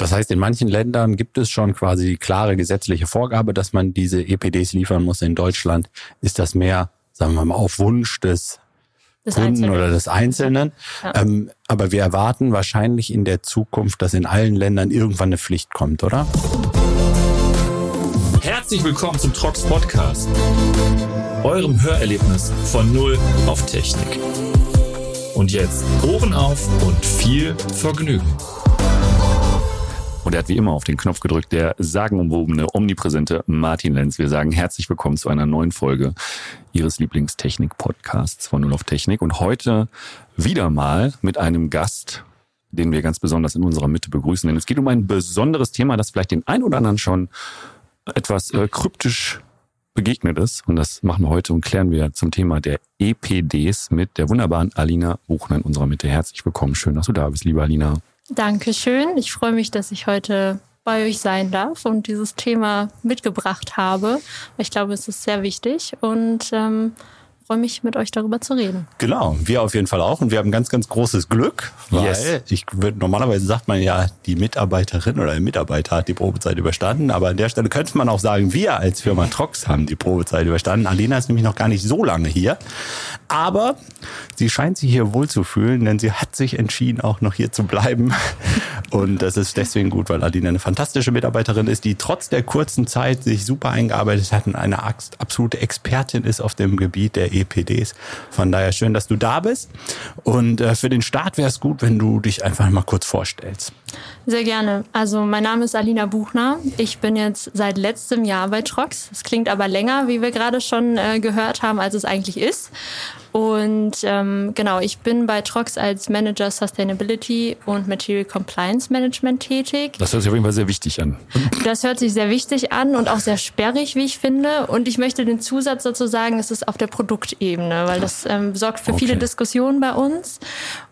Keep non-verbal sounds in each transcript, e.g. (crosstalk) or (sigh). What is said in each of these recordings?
Das heißt, in manchen Ländern gibt es schon quasi die klare gesetzliche Vorgabe, dass man diese EPDs liefern muss. In Deutschland ist das mehr, sagen wir mal, auf Wunsch des, des Kunden Einzelnen. oder des Einzelnen. Ja. Ähm, aber wir erwarten wahrscheinlich in der Zukunft, dass in allen Ländern irgendwann eine Pflicht kommt, oder? Herzlich willkommen zum Trox Podcast, eurem Hörerlebnis von Null auf Technik. Und jetzt Ohren auf und viel Vergnügen. Und er hat wie immer auf den Knopf gedrückt, der sagenumwobene, omnipräsente Martin Lenz. Wir sagen herzlich willkommen zu einer neuen Folge Ihres Lieblingstechnik-Podcasts von Null auf Technik. Und heute wieder mal mit einem Gast, den wir ganz besonders in unserer Mitte begrüßen. Denn es geht um ein besonderes Thema, das vielleicht den ein oder anderen schon etwas äh, kryptisch begegnet ist. Und das machen wir heute und klären wir zum Thema der EPDs mit der wunderbaren Alina Buchner in unserer Mitte. Herzlich willkommen. Schön, dass du da bist, liebe Alina. Dankeschön. Ich freue mich, dass ich heute bei euch sein darf und dieses Thema mitgebracht habe. Ich glaube, es ist sehr wichtig und ähm, freue mich, mit euch darüber zu reden. Genau, wir auf jeden Fall auch. Und wir haben ganz, ganz großes Glück, weil yes. ich normalerweise sagt man ja, die Mitarbeiterin oder der Mitarbeiter hat die Probezeit überstanden. Aber an der Stelle könnte man auch sagen, wir als Firma Trox haben die Probezeit überstanden. Alena ist nämlich noch gar nicht so lange hier. Aber sie scheint sich hier wohl zu fühlen, denn sie hat sich entschieden, auch noch hier zu bleiben. (laughs) Und das ist deswegen gut, weil Alina eine fantastische Mitarbeiterin ist, die trotz der kurzen Zeit sich super eingearbeitet hat und eine absolute Expertin ist auf dem Gebiet der EPDs. Von daher schön, dass du da bist. Und äh, für den Start wäre es gut, wenn du dich einfach mal kurz vorstellst. Sehr gerne. Also mein Name ist Alina Buchner. Ich bin jetzt seit letztem Jahr bei Trox. Das klingt aber länger, wie wir gerade schon äh, gehört haben, als es eigentlich ist. Und ähm, genau, ich bin bei Trox als Manager Sustainability und Material Compliance Management tätig. Das hört sich auf jeden Fall sehr wichtig an. Das hört sich sehr wichtig an und auch sehr sperrig, wie ich finde. Und ich möchte den Zusatz dazu sagen, es ist auf der Produktebene, weil das ähm, sorgt für okay. viele Diskussionen bei uns.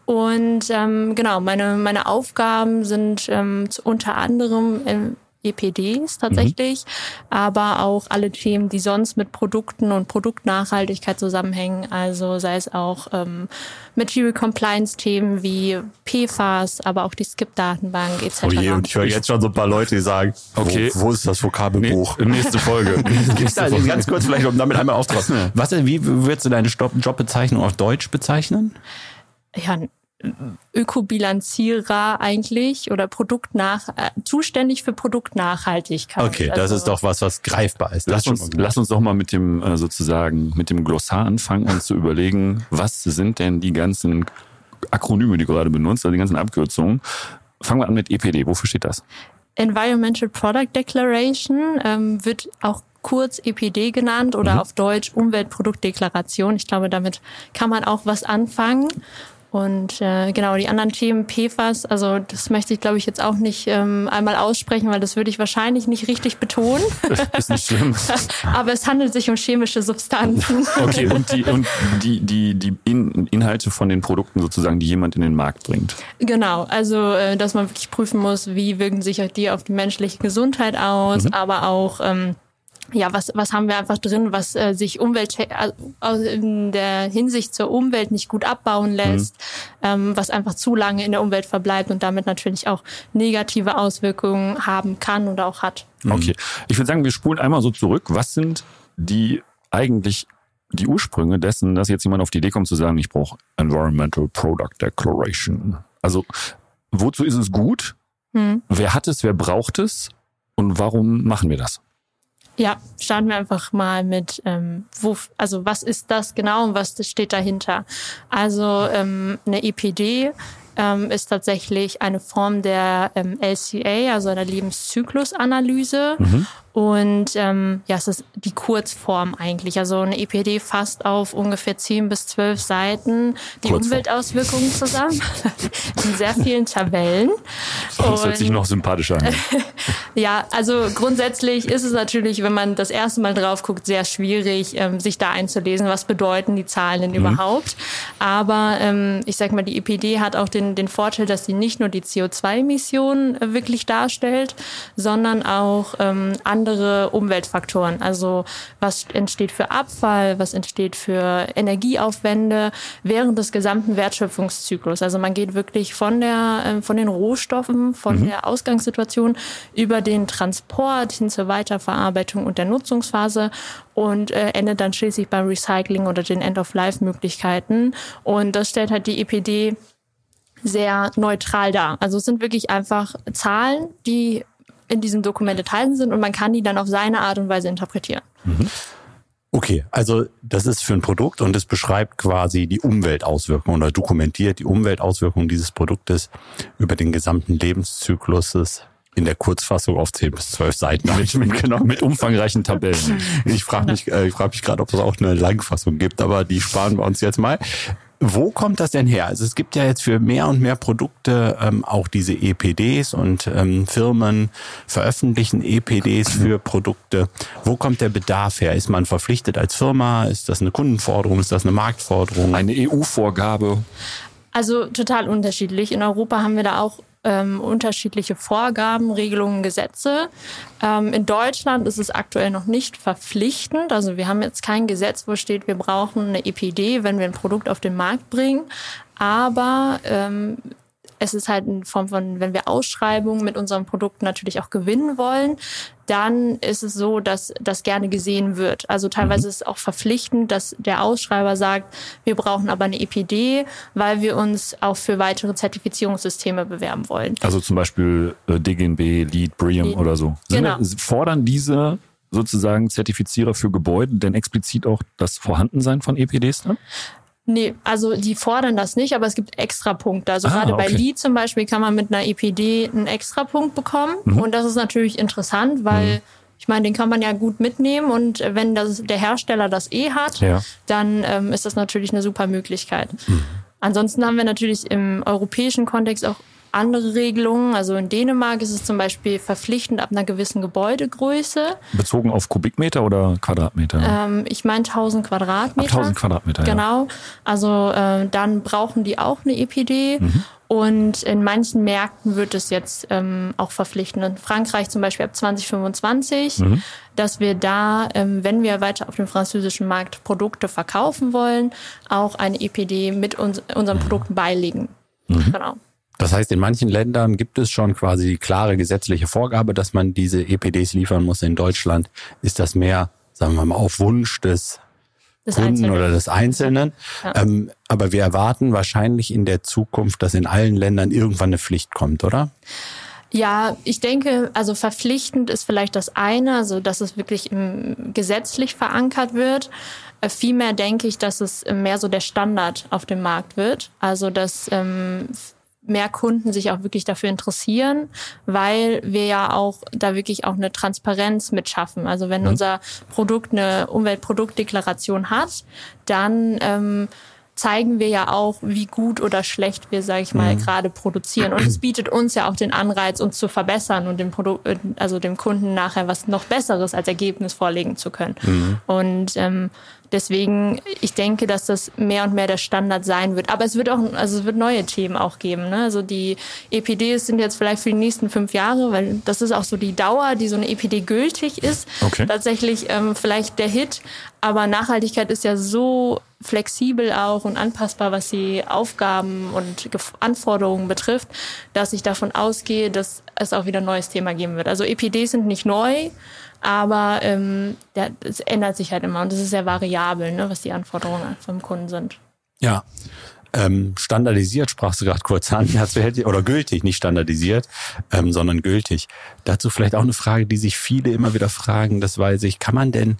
Und ähm, genau, meine, meine Aufgaben sind ähm, unter anderem ähm, EPDs tatsächlich, mhm. aber auch alle Themen, die sonst mit Produkten und Produktnachhaltigkeit zusammenhängen. Also sei es auch ähm, Material Compliance Themen wie PFAS, aber auch die Skip-Datenbank etc. Oh je, und ich höre jetzt schon so ein paar Leute, die sagen, okay, wo, wo ist das Vokabelbuch? Nee, nächste Folge. (laughs) nächste Folge. Ganz kurz vielleicht, um damit einmal aufzutragen. Was, wie würdest du deine Jobbezeichnung auf Deutsch bezeichnen? Ja, Ökobilanzierer eigentlich oder Produktnach äh, zuständig für Produktnachhaltigkeit. Okay, das also, ist doch was, was greifbar ist. Lass uns, lass uns doch mal mit dem äh, sozusagen mit dem Glossar anfangen und zu überlegen, was sind denn die ganzen Akronyme, die du gerade benutzt, also die ganzen Abkürzungen. Fangen wir an mit EPD. Wofür steht das? Environmental Product Declaration ähm, wird auch kurz EPD genannt oder mhm. auf Deutsch Umweltproduktdeklaration. Ich glaube, damit kann man auch was anfangen. Und äh, genau, die anderen Themen PFAS, also das möchte ich, glaube ich, jetzt auch nicht ähm, einmal aussprechen, weil das würde ich wahrscheinlich nicht richtig betonen. Ist nicht schlimm. (laughs) Aber es handelt sich um chemische Substanzen. (laughs) Okay, und die, und die, die, die In Inhalte von den Produkten sozusagen, die jemand in den Markt bringt. Genau, also äh, dass man wirklich prüfen muss, wie wirken sich die auf die menschliche Gesundheit aus, mhm. aber auch ähm, ja, was, was haben wir einfach drin, was äh, sich Umwelt äh, in der Hinsicht zur Umwelt nicht gut abbauen lässt, mhm. ähm, was einfach zu lange in der Umwelt verbleibt und damit natürlich auch negative Auswirkungen haben kann oder auch hat. Mhm. Okay, ich würde sagen, wir spulen einmal so zurück. Was sind die eigentlich die Ursprünge dessen, dass jetzt jemand auf die Idee kommt zu sagen, ich brauche Environmental Product Declaration? Also wozu ist es gut? Mhm. Wer hat es? Wer braucht es? Und warum machen wir das? Ja, starten wir einfach mal mit, ähm, wo, also was ist das genau und was steht dahinter? Also ähm, eine EPD ähm, ist tatsächlich eine Form der ähm, LCA, also einer Lebenszyklusanalyse. Mhm. Und ähm, ja, es ist die Kurzform eigentlich. Also eine EPD fasst auf ungefähr 10 bis 12 Seiten die Kurzform. Umweltauswirkungen zusammen (laughs) in sehr vielen Tabellen. Das hört sich noch sympathischer an. (laughs) ja, also grundsätzlich ist es natürlich, wenn man das erste Mal drauf guckt, sehr schwierig, ähm, sich da einzulesen, was bedeuten die Zahlen denn mhm. überhaupt. Aber ähm, ich sag mal, die EPD hat auch den, den Vorteil, dass sie nicht nur die CO2-Emissionen äh, wirklich darstellt, sondern auch ähm, andere andere Umweltfaktoren. Also was entsteht für Abfall, was entsteht für Energieaufwände während des gesamten Wertschöpfungszyklus. Also man geht wirklich von der äh, von den Rohstoffen, von mhm. der Ausgangssituation über den Transport hin zur Weiterverarbeitung und der Nutzungsphase und äh, endet dann schließlich beim Recycling oder den End-of-Life-Möglichkeiten. Und das stellt halt die EPD sehr neutral dar. Also es sind wirklich einfach Zahlen, die in diesem Dokument enthalten sind und man kann die dann auf seine Art und Weise interpretieren. Mhm. Okay, also das ist für ein Produkt und es beschreibt quasi die Umweltauswirkungen oder dokumentiert die Umweltauswirkungen dieses Produktes über den gesamten Lebenszyklus in der Kurzfassung auf 10 bis 12 Seiten mit, mitgenommen. mit umfangreichen Tabellen. (laughs) Ich frage mich, äh, ich frage mich gerade, ob es auch eine Langfassung gibt, aber die sparen wir uns jetzt mal. Wo kommt das denn her? Also es gibt ja jetzt für mehr und mehr Produkte ähm, auch diese EPDs und ähm, Firmen veröffentlichen EPDs für Produkte. Wo kommt der Bedarf her? Ist man verpflichtet als Firma? Ist das eine Kundenforderung? Ist das eine Marktforderung? Eine EU-Vorgabe? Also total unterschiedlich. In Europa haben wir da auch ähm, unterschiedliche Vorgaben, Regelungen, Gesetze. Ähm, in Deutschland ist es aktuell noch nicht verpflichtend. Also wir haben jetzt kein Gesetz, wo steht, wir brauchen eine EPD, wenn wir ein Produkt auf den Markt bringen. Aber ähm, es ist halt in Form von, wenn wir Ausschreibungen mit unserem Produkt natürlich auch gewinnen wollen, dann ist es so, dass das gerne gesehen wird. Also teilweise mhm. ist es auch verpflichtend, dass der Ausschreiber sagt, wir brauchen aber eine EPD, weil wir uns auch für weitere Zertifizierungssysteme bewerben wollen. Also zum Beispiel äh, DGNB, LEED, BREEAM oder so. Genau. Fordern diese sozusagen Zertifizierer für Gebäude denn explizit auch das Vorhandensein von EPDs dann? Nee, also die fordern das nicht, aber es gibt Extrapunkte. Also ah, gerade okay. bei Lead zum Beispiel kann man mit einer EPD einen Extrapunkt bekommen. Mhm. Und das ist natürlich interessant, weil mhm. ich meine, den kann man ja gut mitnehmen und wenn das, der Hersteller das eh hat, ja. dann ähm, ist das natürlich eine super Möglichkeit. Mhm. Ansonsten haben wir natürlich im europäischen Kontext auch andere Regelungen. Also in Dänemark ist es zum Beispiel verpflichtend ab einer gewissen Gebäudegröße. Bezogen auf Kubikmeter oder Quadratmeter? Ähm, ich meine 1000 Quadratmeter. Ab 1000 Quadratmeter, Genau. Ja. Also äh, dann brauchen die auch eine EPD. Mhm. Und in manchen Märkten wird es jetzt ähm, auch verpflichtend. In Frankreich zum Beispiel ab 2025, mhm. dass wir da, ähm, wenn wir weiter auf dem französischen Markt Produkte verkaufen wollen, auch eine EPD mit uns, unseren mhm. Produkten beilegen. Mhm. Genau. Das heißt, in manchen Ländern gibt es schon quasi klare gesetzliche Vorgabe, dass man diese EPDs liefern muss. In Deutschland ist das mehr, sagen wir mal, auf Wunsch des, des Kunden Einzelnen. oder des Einzelnen. Ja. Ähm, aber wir erwarten wahrscheinlich in der Zukunft, dass in allen Ländern irgendwann eine Pflicht kommt, oder? Ja, ich denke, also verpflichtend ist vielleicht das eine, also dass es wirklich im, gesetzlich verankert wird. Äh, vielmehr denke ich, dass es mehr so der Standard auf dem Markt wird. Also dass ähm, mehr Kunden sich auch wirklich dafür interessieren, weil wir ja auch da wirklich auch eine Transparenz mit schaffen. Also wenn mhm. unser Produkt eine Umweltproduktdeklaration hat, dann ähm, zeigen wir ja auch, wie gut oder schlecht wir, sage ich mal, mhm. gerade produzieren. Und es (clears throat) bietet uns ja auch den Anreiz, uns zu verbessern und dem Produkt, äh, also dem Kunden nachher was noch Besseres als Ergebnis vorlegen zu können. Mhm. Und ähm, Deswegen, ich denke, dass das mehr und mehr der Standard sein wird. Aber es wird auch, also es wird neue Themen auch geben. Ne? Also die EPDs sind jetzt vielleicht für die nächsten fünf Jahre, weil das ist auch so die Dauer, die so eine EPD gültig ist. Okay. Tatsächlich ähm, vielleicht der Hit. Aber Nachhaltigkeit ist ja so flexibel auch und anpassbar, was die Aufgaben und Anforderungen betrifft, dass ich davon ausgehe, dass es auch wieder ein neues Thema geben wird. Also EPDs sind nicht neu, aber ähm, es ändert sich halt immer und es ist sehr variabel, ne, was die Anforderungen vom Kunden sind. Ja. Ähm, standardisiert sprachst du gerade kurz an, (laughs) oder gültig, nicht standardisiert, ähm, sondern gültig. Dazu vielleicht auch eine Frage, die sich viele immer wieder fragen, das weiß ich, kann man denn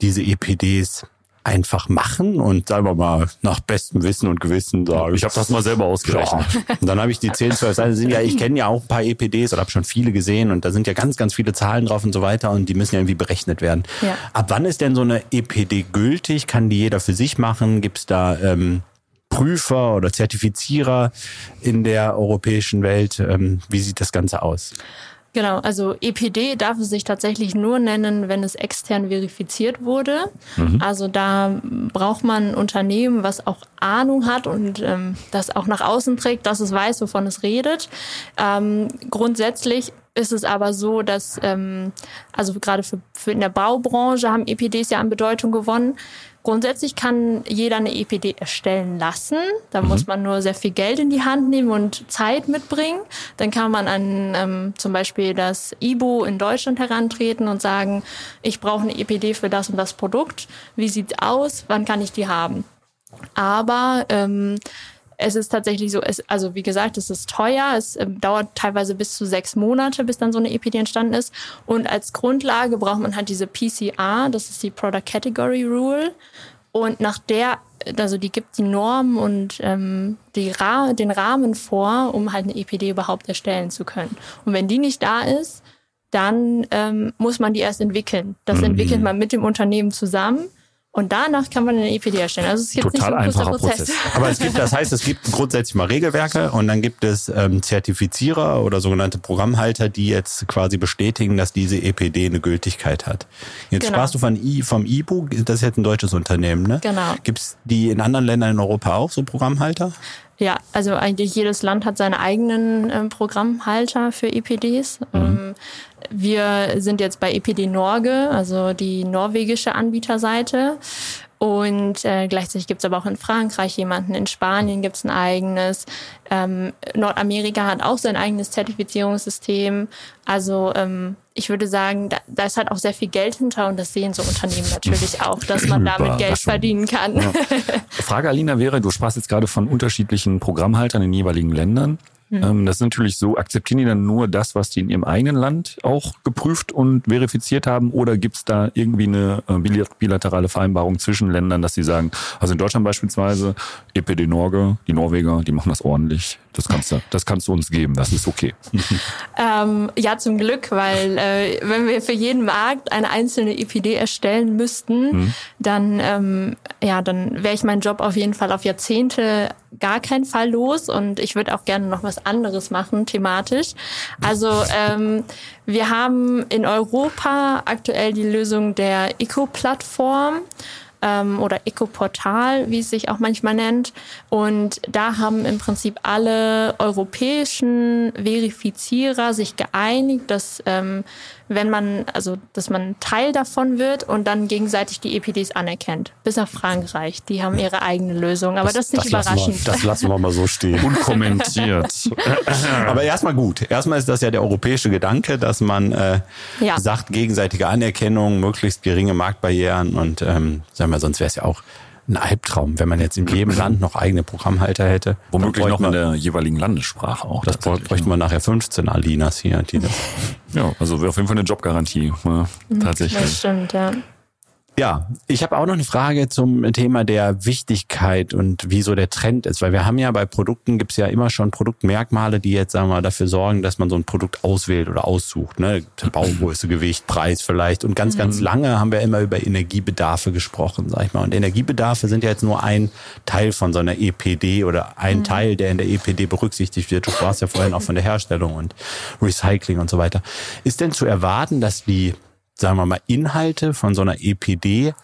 diese EPDs einfach machen und sagen wir mal nach bestem Wissen und Gewissen sagen. Ich habe das mal selber ausgerechnet. Ja. Und dann habe ich die 10, 12 Seiten. Sind ja, ich kenne ja auch ein paar EPDs oder habe schon viele gesehen und da sind ja ganz, ganz viele Zahlen drauf und so weiter und die müssen ja irgendwie berechnet werden. Ja. Ab wann ist denn so eine EPD gültig? Kann die jeder für sich machen? Gibt es da ähm, Prüfer oder Zertifizierer in der europäischen Welt? Ähm, wie sieht das Ganze aus? Genau, also EPD darf es sich tatsächlich nur nennen, wenn es extern verifiziert wurde. Mhm. Also da braucht man ein Unternehmen, was auch Ahnung hat und ähm, das auch nach außen trägt, dass es weiß, wovon es redet. Ähm, grundsätzlich ist es aber so, dass ähm, also gerade für, für in der Baubranche haben EPDs ja an Bedeutung gewonnen. Grundsätzlich kann jeder eine EPD erstellen lassen. Da mhm. muss man nur sehr viel Geld in die Hand nehmen und Zeit mitbringen. Dann kann man an ähm, zum Beispiel das IBO in Deutschland herantreten und sagen, ich brauche eine EPD für das und das Produkt. Wie sieht's aus? Wann kann ich die haben? Aber ähm, es ist tatsächlich so, es, also wie gesagt, es ist teuer, es äh, dauert teilweise bis zu sechs Monate, bis dann so eine EPD entstanden ist. Und als Grundlage braucht man halt diese PCR, das ist die Product Category Rule. Und nach der, also die gibt die Norm und ähm, die Ra den Rahmen vor, um halt eine EPD überhaupt erstellen zu können. Und wenn die nicht da ist, dann ähm, muss man die erst entwickeln. Das mhm. entwickelt man mit dem Unternehmen zusammen. Und danach kann man eine EPD erstellen. Also es gibt Total nicht so ein Prozess. Prozess. Aber es gibt, das heißt, es gibt grundsätzlich mal Regelwerke und dann gibt es ähm, Zertifizierer oder sogenannte Programmhalter, die jetzt quasi bestätigen, dass diese EPD eine Gültigkeit hat. Jetzt genau. sprachst du von I, vom IBU, das ist jetzt ein deutsches Unternehmen, ne? Genau. Gibt es die in anderen Ländern in Europa auch so Programmhalter? Ja, also eigentlich jedes Land hat seine eigenen ähm, Programmhalter für EPDs. Mhm. Ähm, wir sind jetzt bei EPD Norge, also die norwegische Anbieterseite. Und äh, gleichzeitig gibt's aber auch in Frankreich jemanden, in Spanien gibt's ein eigenes, ähm, Nordamerika hat auch sein eigenes Zertifizierungssystem. Also ähm, ich würde sagen, da, da ist halt auch sehr viel Geld hinter und das sehen so Unternehmen natürlich auch, dass man damit Geld verdienen kann. Ja. Frage, Alina, wäre, du sprachst jetzt gerade von unterschiedlichen Programmhaltern in jeweiligen Ländern. Mhm. Das ist natürlich so, akzeptieren die dann nur das, was die in ihrem eigenen Land auch geprüft und verifiziert haben? Oder gibt es da irgendwie eine äh, bilaterale Vereinbarung zwischen Ländern, dass sie sagen, also in Deutschland beispielsweise, EPD Norge, die Norweger, die machen das ordentlich. Das kannst du, das kannst du uns geben, das ist okay. (laughs) ähm, ja, zum Glück, weil äh, wenn wir für jeden Markt eine einzelne EPD erstellen müssten, mhm. dann, ähm, ja, dann wäre ich meinen Job auf jeden Fall auf Jahrzehnte gar keinen Fall los und ich würde auch gerne noch was anderes machen, thematisch. Also ähm, wir haben in Europa aktuell die Lösung der Eco-Plattform ähm, oder Eco-Portal, wie es sich auch manchmal nennt. Und da haben im Prinzip alle europäischen Verifizierer sich geeinigt, dass ähm, wenn man, also dass man Teil davon wird und dann gegenseitig die EPDs anerkennt. Bis auf Frankreich, die haben ihre eigene Lösung. Aber das, das ist nicht das überraschend. Wir, das lassen wir mal so stehen. Unkommentiert. (laughs) Aber erstmal gut. Erstmal ist das ja der europäische Gedanke, dass man äh, ja. sagt, gegenseitige Anerkennung, möglichst geringe Marktbarrieren und ähm, sagen wir, sonst wäre es ja auch ein Albtraum, wenn man jetzt in jedem (laughs) Land noch eigene Programmhalter hätte. Womöglich noch in der jeweiligen Landessprache auch. Das bräuchten wir nachher 15 Alinas hier. Die (laughs) das ja, also wäre auf jeden Fall eine Jobgarantie. Ja, mhm, tatsächlich. Das stimmt, ja. Ja, ich habe auch noch eine Frage zum Thema der Wichtigkeit und wieso der Trend ist, weil wir haben ja bei Produkten gibt's ja immer schon Produktmerkmale, die jetzt sagen wir dafür sorgen, dass man so ein Produkt auswählt oder aussucht, ne? Baugröße, Gewicht, Preis vielleicht und ganz mhm. ganz lange haben wir immer über Energiebedarfe gesprochen, sag ich mal. Und Energiebedarfe sind ja jetzt nur ein Teil von so einer EPD oder ein mhm. Teil, der in der EPD berücksichtigt wird. Du sprachst ja vorhin auch von der Herstellung und Recycling und so weiter. Ist denn zu erwarten, dass die sagen wir mal, Inhalte von so einer EPD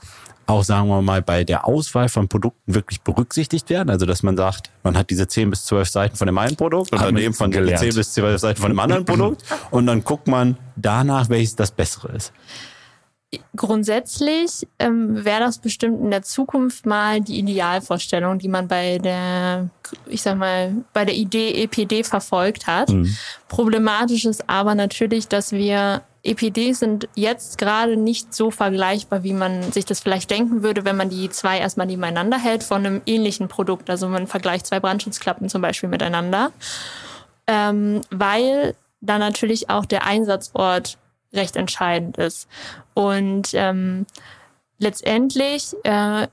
auch, sagen wir mal, bei der Auswahl von Produkten wirklich berücksichtigt werden. Also, dass man sagt, man hat diese 10 bis 12 Seiten von dem einen Produkt und dann eben von den 10 bis 12 Seiten von dem anderen Produkt. (laughs) Und dann guckt man danach, welches das Bessere ist. Grundsätzlich ähm, wäre das bestimmt in der Zukunft mal die Idealvorstellung, die man bei der, ich sag mal, bei der Idee EPD verfolgt hat. Mhm. Problematisch ist aber natürlich, dass wir EPDs sind jetzt gerade nicht so vergleichbar, wie man sich das vielleicht denken würde, wenn man die zwei erstmal nebeneinander hält von einem ähnlichen Produkt. Also man vergleicht zwei Brandschutzklappen zum Beispiel miteinander, ähm, weil da natürlich auch der Einsatzort recht entscheidend ist. Und ähm, letztendlich äh,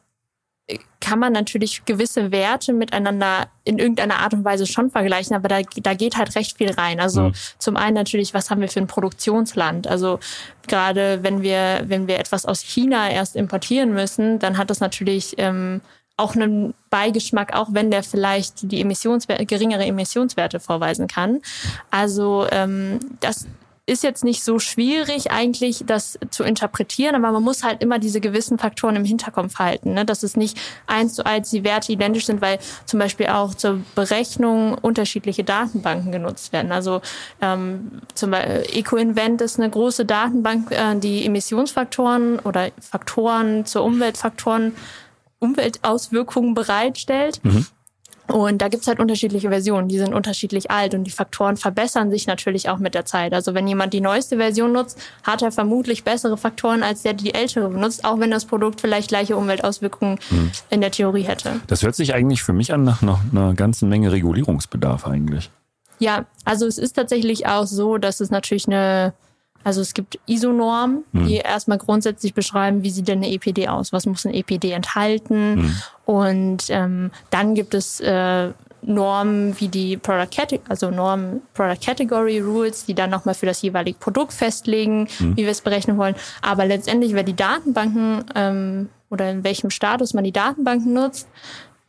kann man natürlich gewisse Werte miteinander in irgendeiner Art und Weise schon vergleichen, aber da, da geht halt recht viel rein. Also mhm. zum einen natürlich, was haben wir für ein Produktionsland? Also gerade wenn wir, wenn wir etwas aus China erst importieren müssen, dann hat das natürlich ähm, auch einen Beigeschmack, auch wenn der vielleicht die Emissionswerte, geringere Emissionswerte vorweisen kann. Also ähm, das ist jetzt nicht so schwierig eigentlich, das zu interpretieren, aber man muss halt immer diese gewissen Faktoren im Hinterkopf halten, ne? dass es nicht eins zu eins die Werte identisch sind, weil zum Beispiel auch zur Berechnung unterschiedliche Datenbanken genutzt werden. Also ähm, zum Beispiel EcoInvent ist eine große Datenbank, äh, die Emissionsfaktoren oder Faktoren zur Umweltfaktoren Umweltauswirkungen bereitstellt. Mhm. Und da gibt's halt unterschiedliche Versionen, die sind unterschiedlich alt und die Faktoren verbessern sich natürlich auch mit der Zeit. Also wenn jemand die neueste Version nutzt, hat er vermutlich bessere Faktoren als der, der die ältere benutzt, auch wenn das Produkt vielleicht gleiche Umweltauswirkungen hm. in der Theorie hätte. Das hört sich eigentlich für mich an nach noch einer ganzen Menge Regulierungsbedarf eigentlich. Ja, also es ist tatsächlich auch so, dass es natürlich eine also es gibt ISO-Normen, mhm. die erstmal grundsätzlich beschreiben, wie sieht denn eine EPD aus, was muss ein EPD enthalten. Mhm. Und ähm, dann gibt es äh, Normen wie die Product Category, also Normen Product Category Rules, die dann nochmal für das jeweilige Produkt festlegen, mhm. wie wir es berechnen wollen. Aber letztendlich, wer die Datenbanken ähm, oder in welchem Status man die Datenbanken nutzt,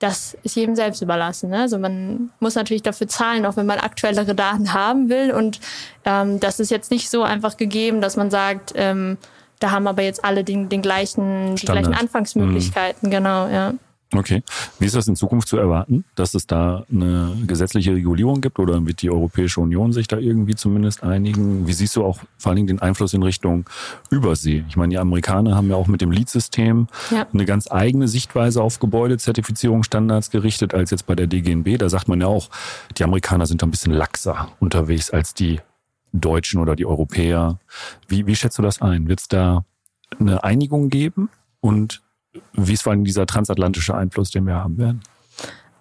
das ist jedem selbst überlassen. Ne? Also man muss natürlich dafür zahlen, auch wenn man aktuellere Daten haben will. Und ähm, das ist jetzt nicht so einfach gegeben, dass man sagt, ähm, da haben aber jetzt alle den, den gleichen, die gleichen Anfangsmöglichkeiten. Mhm. Genau, ja. Okay. Wie ist das in Zukunft zu erwarten, dass es da eine gesetzliche Regulierung gibt oder wird die Europäische Union sich da irgendwie zumindest einigen? Wie siehst du auch vor allen Dingen den Einfluss in Richtung Übersee? Ich meine, die Amerikaner haben ja auch mit dem LEED-System ja. eine ganz eigene Sichtweise auf Gebäudezertifizierungsstandards gerichtet als jetzt bei der DGNB. Da sagt man ja auch, die Amerikaner sind da ein bisschen laxer unterwegs als die Deutschen oder die Europäer. Wie, wie schätzt du das ein? Wird es da eine Einigung geben? Und wie ist vor allem dieser transatlantische Einfluss, den wir haben werden?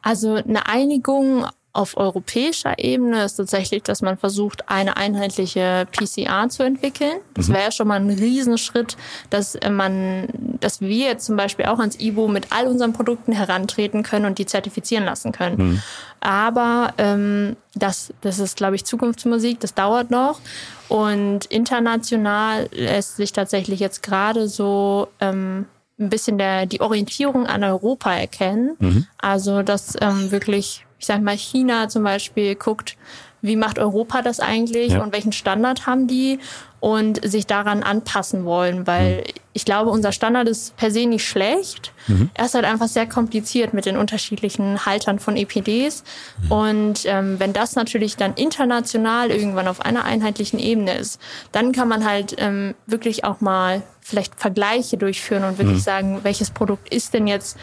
Also eine Einigung auf europäischer Ebene ist tatsächlich, dass man versucht, eine einheitliche PCR zu entwickeln. Das mhm. wäre ja schon mal ein Riesenschritt, dass man, dass wir jetzt zum Beispiel auch ans IBO mit all unseren Produkten herantreten können und die zertifizieren lassen können. Mhm. Aber ähm, das, das ist, glaube ich, Zukunftsmusik, das dauert noch. Und international lässt sich tatsächlich jetzt gerade so ähm, ein bisschen der, die Orientierung an Europa erkennen. Mhm. Also, dass ähm, wirklich, ich sag mal, China zum Beispiel guckt, wie macht Europa das eigentlich ja. und welchen Standard haben die und sich daran anpassen wollen, weil mhm. ich glaube, unser Standard ist per se nicht schlecht. Mhm. Er ist halt einfach sehr kompliziert mit den unterschiedlichen Haltern von EPDs. Mhm. Und ähm, wenn das natürlich dann international irgendwann auf einer einheitlichen Ebene ist, dann kann man halt ähm, wirklich auch mal vielleicht Vergleiche durchführen und wirklich mhm. sagen, welches Produkt ist denn jetzt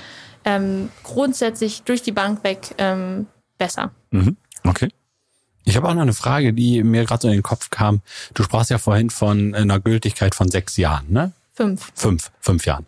ähm, grundsätzlich durch die Bank weg ähm, besser. Mhm. Okay. Ich habe auch noch eine Frage, die mir gerade so in den Kopf kam. Du sprachst ja vorhin von einer Gültigkeit von sechs Jahren, ne? Fünf. Fünf, fünf Jahren.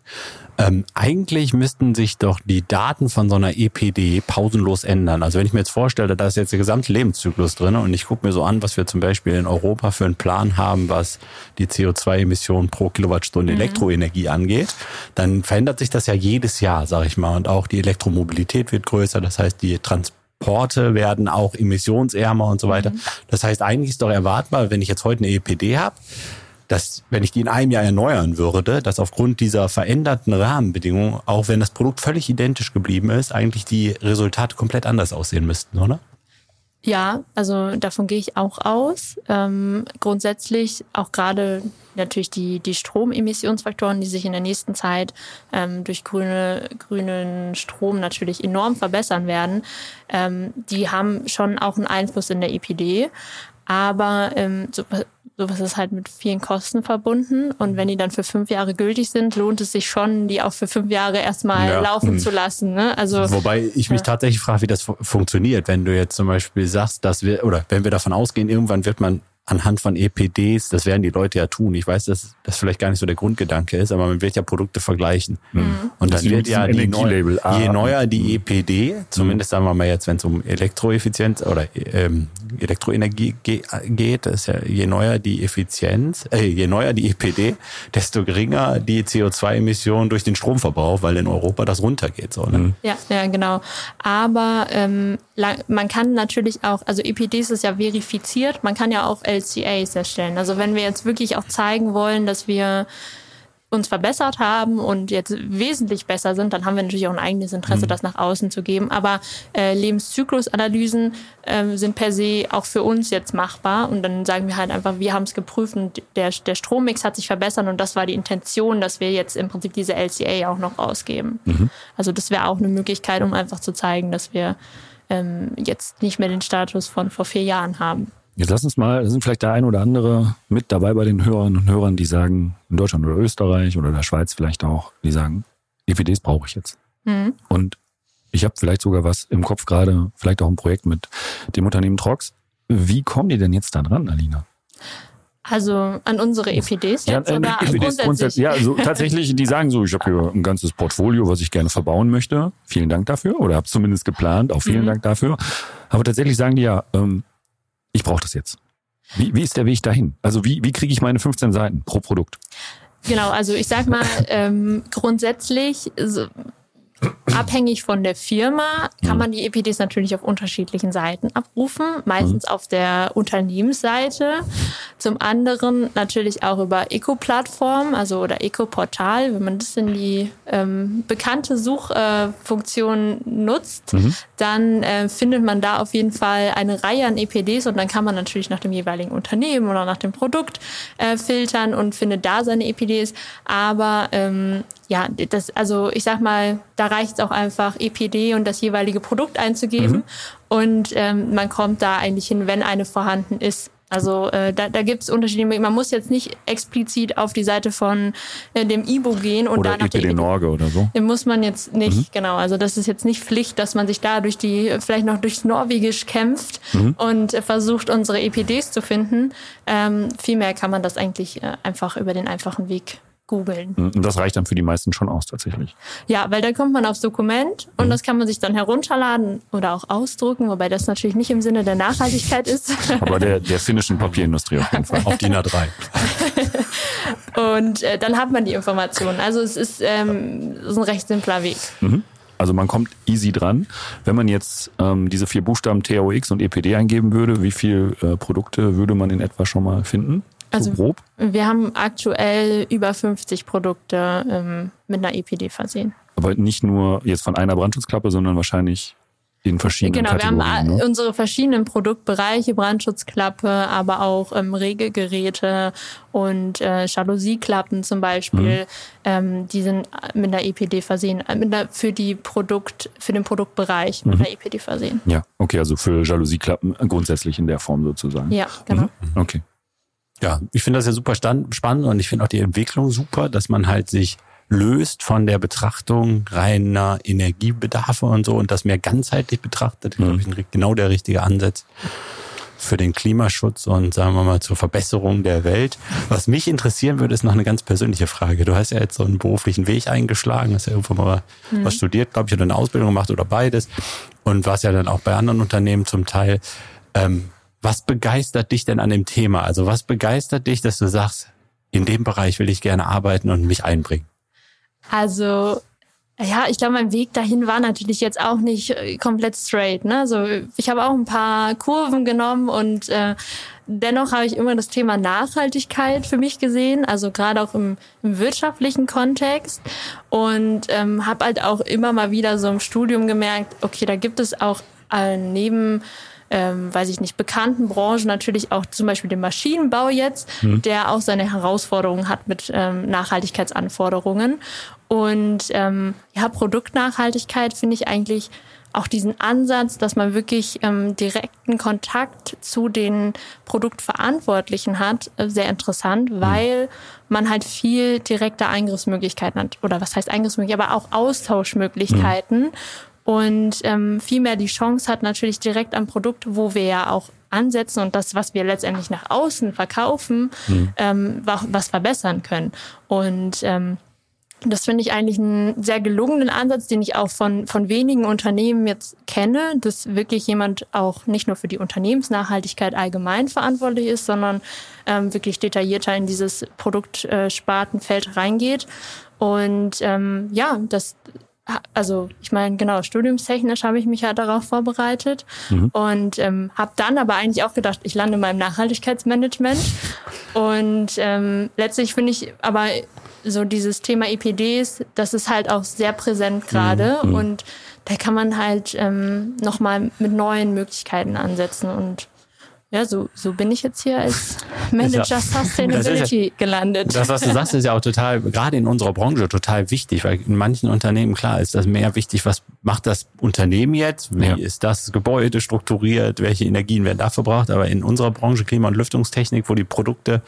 Ähm, eigentlich müssten sich doch die Daten von so einer EPD pausenlos ändern. Also wenn ich mir jetzt vorstelle, da ist jetzt der gesamte Lebenszyklus drin und ich gucke mir so an, was wir zum Beispiel in Europa für einen Plan haben, was die CO2-Emissionen pro Kilowattstunde mhm. Elektroenergie angeht, dann verändert sich das ja jedes Jahr, sage ich mal. Und auch die Elektromobilität wird größer, das heißt die Trans Porte werden auch emissionsärmer und so weiter. Mhm. Das heißt, eigentlich ist doch erwartbar, wenn ich jetzt heute eine EPD habe, dass wenn ich die in einem Jahr erneuern würde, dass aufgrund dieser veränderten Rahmenbedingungen, auch wenn das Produkt völlig identisch geblieben ist, eigentlich die Resultate komplett anders aussehen müssten, oder? Ja, also davon gehe ich auch aus. Ähm, grundsätzlich auch gerade natürlich die, die Stromemissionsfaktoren, die sich in der nächsten Zeit ähm, durch grüne, grünen Strom natürlich enorm verbessern werden, ähm, die haben schon auch einen Einfluss in der EPD. Aber ähm, so, sowas ist halt mit vielen Kosten verbunden. Und wenn die dann für fünf Jahre gültig sind, lohnt es sich schon, die auch für fünf Jahre erstmal ja. laufen mhm. zu lassen. Ne? Also, Wobei ich mich ja. tatsächlich frage, wie das funktioniert, wenn du jetzt zum Beispiel sagst, dass wir, oder wenn wir davon ausgehen, irgendwann wird man anhand von EPDs, das werden die Leute ja tun. Ich weiß, dass das vielleicht gar nicht so der Grundgedanke ist, aber man wird ja Produkte vergleichen. Mhm. Und dann wird ja die neu, je neuer die EPD, zumindest sagen wir mal jetzt, wenn es um Elektroeffizienz oder ähm, Elektroenergie geht, ist ja je neuer die Effizienz, äh, je neuer die EPD, desto geringer die CO2-Emissionen durch den Stromverbrauch, weil in Europa das runtergeht. So, ne? Mhm. Ja, ja, genau. Aber ähm, man kann natürlich auch, also EPDs ist ja verifiziert, man kann ja auch LCAs erstellen. Also wenn wir jetzt wirklich auch zeigen wollen, dass wir uns verbessert haben und jetzt wesentlich besser sind, dann haben wir natürlich auch ein eigenes Interesse, mhm. das nach außen zu geben. Aber äh, Lebenszyklusanalysen äh, sind per se auch für uns jetzt machbar. Und dann sagen wir halt einfach, wir haben es geprüft und der, der Strommix hat sich verbessert und das war die Intention, dass wir jetzt im Prinzip diese LCA auch noch ausgeben. Mhm. Also das wäre auch eine Möglichkeit, um einfach zu zeigen, dass wir ähm, jetzt nicht mehr den Status von vor vier Jahren haben. Jetzt lass uns mal, da sind vielleicht der ein oder andere mit dabei bei den Hörerinnen und Hörern, die sagen, in Deutschland oder Österreich oder der Schweiz vielleicht auch, die sagen, EPDs brauche ich jetzt. Mhm. Und ich habe vielleicht sogar was im Kopf gerade, vielleicht auch ein Projekt mit dem Unternehmen Trox. Wie kommen die denn jetzt da dran, Alina? Also an unsere EPDs jetzt ja, äh, oder EPDs grundsätzlich? grundsätzlich? Ja, also tatsächlich, die sagen so, ich habe hier ein ganzes Portfolio, was ich gerne verbauen möchte. Vielen Dank dafür. Oder habe zumindest geplant. Auch vielen mhm. Dank dafür. Aber tatsächlich sagen die ja, ähm, ich brauche das jetzt. Wie, wie ist der Weg dahin? Also wie, wie kriege ich meine 15 Seiten pro Produkt? Genau, also ich sag mal, ähm, grundsätzlich Abhängig von der Firma kann man die EPDs natürlich auf unterschiedlichen Seiten abrufen, meistens auf der Unternehmensseite. Zum anderen natürlich auch über Eco-Plattform, also oder Eco-Portal, wenn man das in die ähm, bekannte Suchfunktion nutzt, mhm. dann äh, findet man da auf jeden Fall eine Reihe an EPDs und dann kann man natürlich nach dem jeweiligen Unternehmen oder nach dem Produkt äh, filtern und findet da seine EPDs. Aber ähm, ja, das, also ich sag mal, da reicht es auch einfach, EPD und das jeweilige Produkt einzugeben. Mhm. Und ähm, man kommt da eigentlich hin, wenn eine vorhanden ist. Also äh, da, da gibt es Unterschiede. Man muss jetzt nicht explizit auf die Seite von äh, dem IBO gehen und oder da nach der Norge oder so. Den muss man jetzt nicht, mhm. genau. Also das ist jetzt nicht Pflicht, dass man sich da durch die, vielleicht noch durchs Norwegisch kämpft mhm. und äh, versucht, unsere EPDs zu finden. Ähm, vielmehr kann man das eigentlich äh, einfach über den einfachen Weg googeln. Mhm. Und das reicht dann für die meisten schon aus tatsächlich. Ja, weil dann kommt man aufs Dokument und mhm. das kann man sich dann herunterladen oder auch ausdrucken, wobei das natürlich nicht im Sinne der Nachhaltigkeit ist. (laughs) Aber der, der finnischen Papierindustrie auf jeden Fall. auf DIN A3. (laughs) und äh, dann hat man die Informationen. Also es ist, ähm, ist ein recht simpler Weg. Mhm. Also man kommt easy dran. Wenn man jetzt ähm, diese vier Buchstaben TOX und EPD eingeben würde, wie viele äh, Produkte würde man in etwa schon mal finden? Also grob? wir haben aktuell über 50 Produkte ähm, mit einer EPD versehen. Aber nicht nur jetzt von einer Brandschutzklappe, sondern wahrscheinlich in verschiedenen genau, Kategorien. Genau, wir haben ne? unsere verschiedenen Produktbereiche, Brandschutzklappe, aber auch ähm, Regelgeräte und äh, Jalousie-Klappen zum Beispiel, mhm. ähm, die sind mit einer EPD versehen, äh, mit einer, für die Produkt, für den Produktbereich mit mhm. einer EPD versehen. Ja, okay, also für Jalousie-Klappen grundsätzlich in der Form sozusagen. Ja, genau. Mhm. Okay. Ja, ich finde das ja super spannend und ich finde auch die Entwicklung super, dass man halt sich löst von der Betrachtung reiner Energiebedarfe und so und das mehr ganzheitlich betrachtet. Mhm. Ich glaube, ich genau der richtige Ansatz für den Klimaschutz und sagen wir mal zur Verbesserung der Welt. Was mich interessieren würde, ist noch eine ganz persönliche Frage. Du hast ja jetzt so einen beruflichen Weg eingeschlagen, hast ja irgendwo mal mhm. was studiert, glaube ich, oder eine Ausbildung gemacht oder beides und warst ja dann auch bei anderen Unternehmen zum Teil. Ähm, was begeistert dich denn an dem Thema? Also was begeistert dich, dass du sagst, in dem Bereich will ich gerne arbeiten und mich einbringen? Also ja, ich glaube, mein Weg dahin war natürlich jetzt auch nicht äh, komplett straight. Ne? Also ich habe auch ein paar Kurven genommen und äh, dennoch habe ich immer das Thema Nachhaltigkeit für mich gesehen, also gerade auch im, im wirtschaftlichen Kontext und ähm, habe halt auch immer mal wieder so im Studium gemerkt, okay, da gibt es auch äh, neben ähm, weiß ich nicht, bekannten Branchen, natürlich auch zum Beispiel den Maschinenbau jetzt, mhm. der auch seine Herausforderungen hat mit ähm, Nachhaltigkeitsanforderungen. Und ähm, ja, Produktnachhaltigkeit finde ich eigentlich auch diesen Ansatz, dass man wirklich ähm, direkten Kontakt zu den Produktverantwortlichen hat, äh, sehr interessant, mhm. weil man halt viel direkte Eingriffsmöglichkeiten hat. Oder was heißt Eingriffsmöglichkeiten, aber auch Austauschmöglichkeiten. Mhm und ähm, vielmehr die Chance hat natürlich direkt am Produkt, wo wir ja auch ansetzen und das, was wir letztendlich nach außen verkaufen, mhm. ähm, was verbessern können. Und ähm, das finde ich eigentlich einen sehr gelungenen Ansatz, den ich auch von, von wenigen Unternehmen jetzt kenne, dass wirklich jemand auch nicht nur für die Unternehmensnachhaltigkeit allgemein verantwortlich ist, sondern ähm, wirklich detaillierter in dieses Produktspartenfeld reingeht. Und ähm, ja, das also ich meine, genau, studiumstechnisch habe ich mich ja darauf vorbereitet mhm. und ähm, habe dann aber eigentlich auch gedacht, ich lande mal im Nachhaltigkeitsmanagement. Und ähm, letztlich finde ich aber so dieses Thema EPDs, das ist halt auch sehr präsent gerade mhm. und da kann man halt ähm, nochmal mit neuen Möglichkeiten ansetzen und ja, so, so bin ich jetzt hier als (laughs) Manager ja, Sustainability ja, gelandet. Das, was du sagst, ist ja auch total, gerade in unserer Branche, total wichtig, weil in manchen Unternehmen, klar, ist das mehr wichtig, was macht das Unternehmen jetzt? Wie ja. ist das Gebäude strukturiert? Welche Energien werden da verbraucht? Aber in unserer Branche Klima- und Lüftungstechnik, wo die Produkte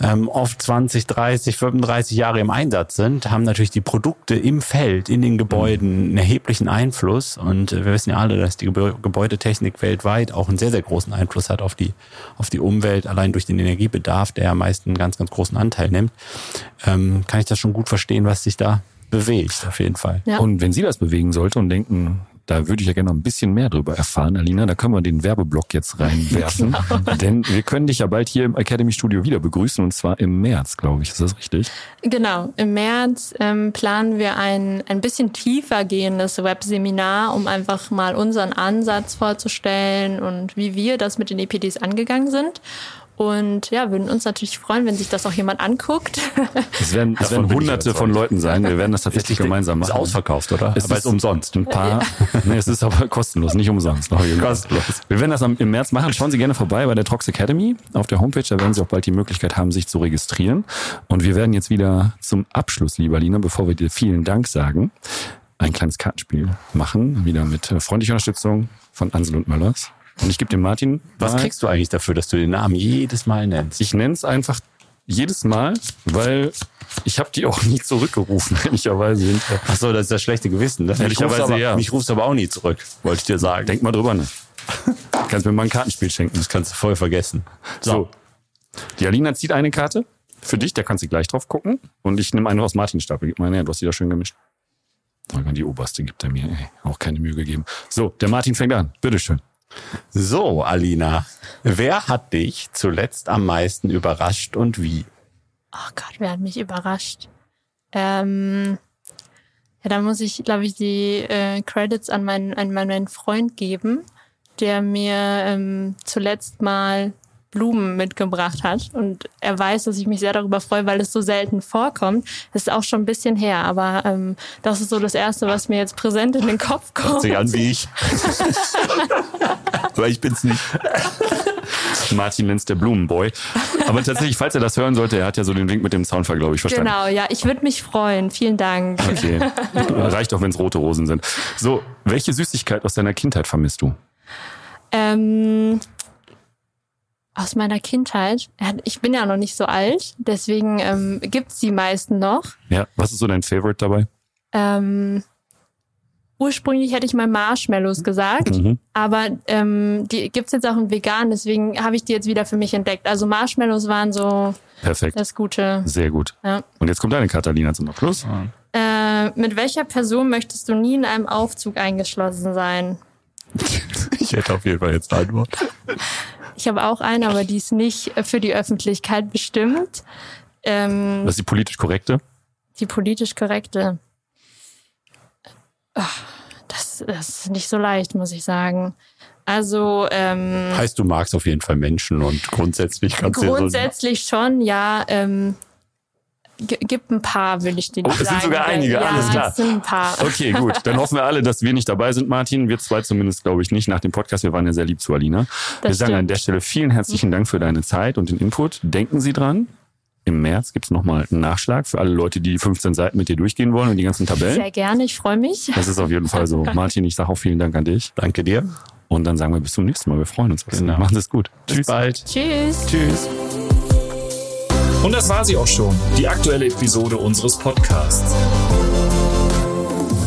ähm, oft 20, 30, 35 Jahre im Einsatz sind, haben natürlich die Produkte im Feld, in den Gebäuden einen erheblichen Einfluss. Und äh, wir wissen ja alle, dass die Gebäudetechnik weltweit auch einen sehr, sehr großen Einfluss hat auf die, auf die Umwelt, allein durch den Energiebedarf, der ja meist einen ganz, ganz großen Anteil nimmt. Ähm, kann ich das schon gut verstehen, was sich da bewegt, auf jeden Fall. Ja. Und wenn Sie das bewegen sollte und denken, da würde ich ja gerne noch ein bisschen mehr drüber erfahren, Alina. Da können wir den Werbeblock jetzt reinwerfen. (laughs) Genau. Denn wir können dich ja bald hier im Academy Studio wieder begrüßen und zwar im März, glaube ich. Ist das richtig? Genau. Im März ähm, planen wir ein, ein bisschen tiefer gehendes Webseminar, um einfach mal unseren Ansatz vorzustellen und wie wir das mit den EPDs angegangen sind. Und ja, würden uns natürlich freuen, wenn sich das auch jemand anguckt. (laughs) Es werden, es werden hunderte von Leuten sein. Wir werden das tatsächlich gemeinsam machen. Ist ausverkauft, oder? Es aber ist umsonst. Ein paar. (laughs) nee, es ist aber kostenlos, nicht umsonst. kostenlos. Wir werden das im März machen. Schauen Sie gerne vorbei bei der Trox Academy auf der Homepage. Da werden Sie auch bald die Möglichkeit haben, sich zu registrieren. Und wir werden jetzt wieder zum Abschluss, lieber Lina, bevor wir dir vielen Dank sagen, ein kleines Kartenspiel machen. Wieder mit freundlicher Unterstützung von Ansel und Möllers. Und ich gebe dem Martin. Was mal, kriegst du eigentlich dafür, dass du den Namen jedes Mal nennst? Ich nenne es einfach jedes Mal, weil ich habe die auch nie zurückgerufen, (laughs) ehrlicherweise. Ach so, das ist das schlechte Gewissen. Ne? Ehrlicherweise, aber, ja. Mich rufst aber auch nie zurück, wollte ich dir sagen. Denk mal drüber nach. (laughs) kannst mir mal ein Kartenspiel schenken. Das kannst du voll vergessen. So. so. Die Alina zieht eine Karte für dich, da kannst du gleich drauf gucken. Und ich nehme eine aus Martins Stapel. Gib mal her, du hast die da schön gemischt. Die oberste gibt er mir. Ey, auch keine Mühe gegeben. So, der Martin fängt an. Bitteschön. So, Alina, wer hat dich zuletzt am meisten überrascht und wie? Oh Gott, wer hat mich überrascht? Ähm, ja, da muss ich, glaube ich, die äh, Credits an meinen, an meinen Freund geben, der mir ähm, zuletzt mal Blumen mitgebracht hat. Und er weiß, dass ich mich sehr darüber freue, weil es so selten vorkommt. Das ist auch schon ein bisschen her, aber ähm, das ist so das Erste, was mir jetzt präsent in den Kopf kommt. Hört sich an wie ich. (laughs) aber ich bin's nicht. Martin Lenz, der Blumenboy. Aber tatsächlich, falls er das hören sollte, er hat ja so den Wink mit dem Zaunfall, glaube ich, verstanden. Genau, ja, ich würde mich freuen. Vielen Dank. Okay. Reicht auch, wenn es rote Rosen sind. So, welche Süßigkeit aus deiner Kindheit vermisst du? Ähm, aus meiner Kindheit. Ich bin ja noch nicht so alt, deswegen ähm, gibt's die meisten noch. Ja, was ist so dein Favorite dabei? Ähm, ursprünglich hätte ich mal Marshmallows gesagt, mhm. aber ähm, die gibt's jetzt auch in vegan, deswegen habe ich die jetzt wieder für mich entdeckt. Also Marshmallows waren so Perfekt. das Gute. Sehr gut. Ja. Und jetzt kommt deine Katalina zum Abschluss. Äh, mit welcher Person möchtest du nie in einem Aufzug eingeschlossen sein? (laughs) ich hätte auf jeden Fall jetzt eine Antwort. (laughs) Ich habe auch eine, aber die ist nicht für die Öffentlichkeit bestimmt. Ähm, Was ist die politisch korrekte? Die politisch korrekte. Das, das ist nicht so leicht, muss ich sagen. Also ähm, heißt, du magst auf jeden Fall Menschen und grundsätzlich kannst du Grundsätzlich so schon, ja. Ähm, gibt ein paar, will ich dir oh, sagen. Es sind sogar einige, ja, alles klar. Es sind ein paar. Okay, (laughs) gut. Dann hoffen wir alle, dass wir nicht dabei sind, Martin. Wir zwei zumindest, glaube ich, nicht nach dem Podcast. Wir waren ja sehr lieb zu Alina. Das wir sagen an der Stelle vielen herzlichen Dank für deine Zeit und den Input. Denken Sie dran, im März gibt's nochmal einen Nachschlag für alle Leute, die die 15 Seiten mit dir durchgehen wollen und die ganzen Tabellen. Sehr gerne, ich freue mich. Das ist auf jeden Fall so. (laughs) Martin, ich sage auch vielen Dank an dich. Danke dir. Und dann sagen wir bis zum nächsten Mal. Wir freuen uns. Genau. Machen Sie es gut. Bis Tschüss. bald. Tschüss. Tschüss. Und das war sie auch schon, die aktuelle Episode unseres Podcasts.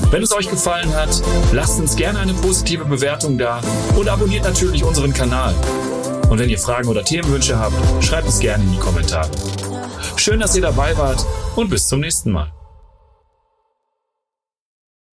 Wenn es euch gefallen hat, lasst uns gerne eine positive Bewertung da und abonniert natürlich unseren Kanal. Und wenn ihr Fragen oder Themenwünsche habt, schreibt es gerne in die Kommentare. Schön, dass ihr dabei wart und bis zum nächsten Mal.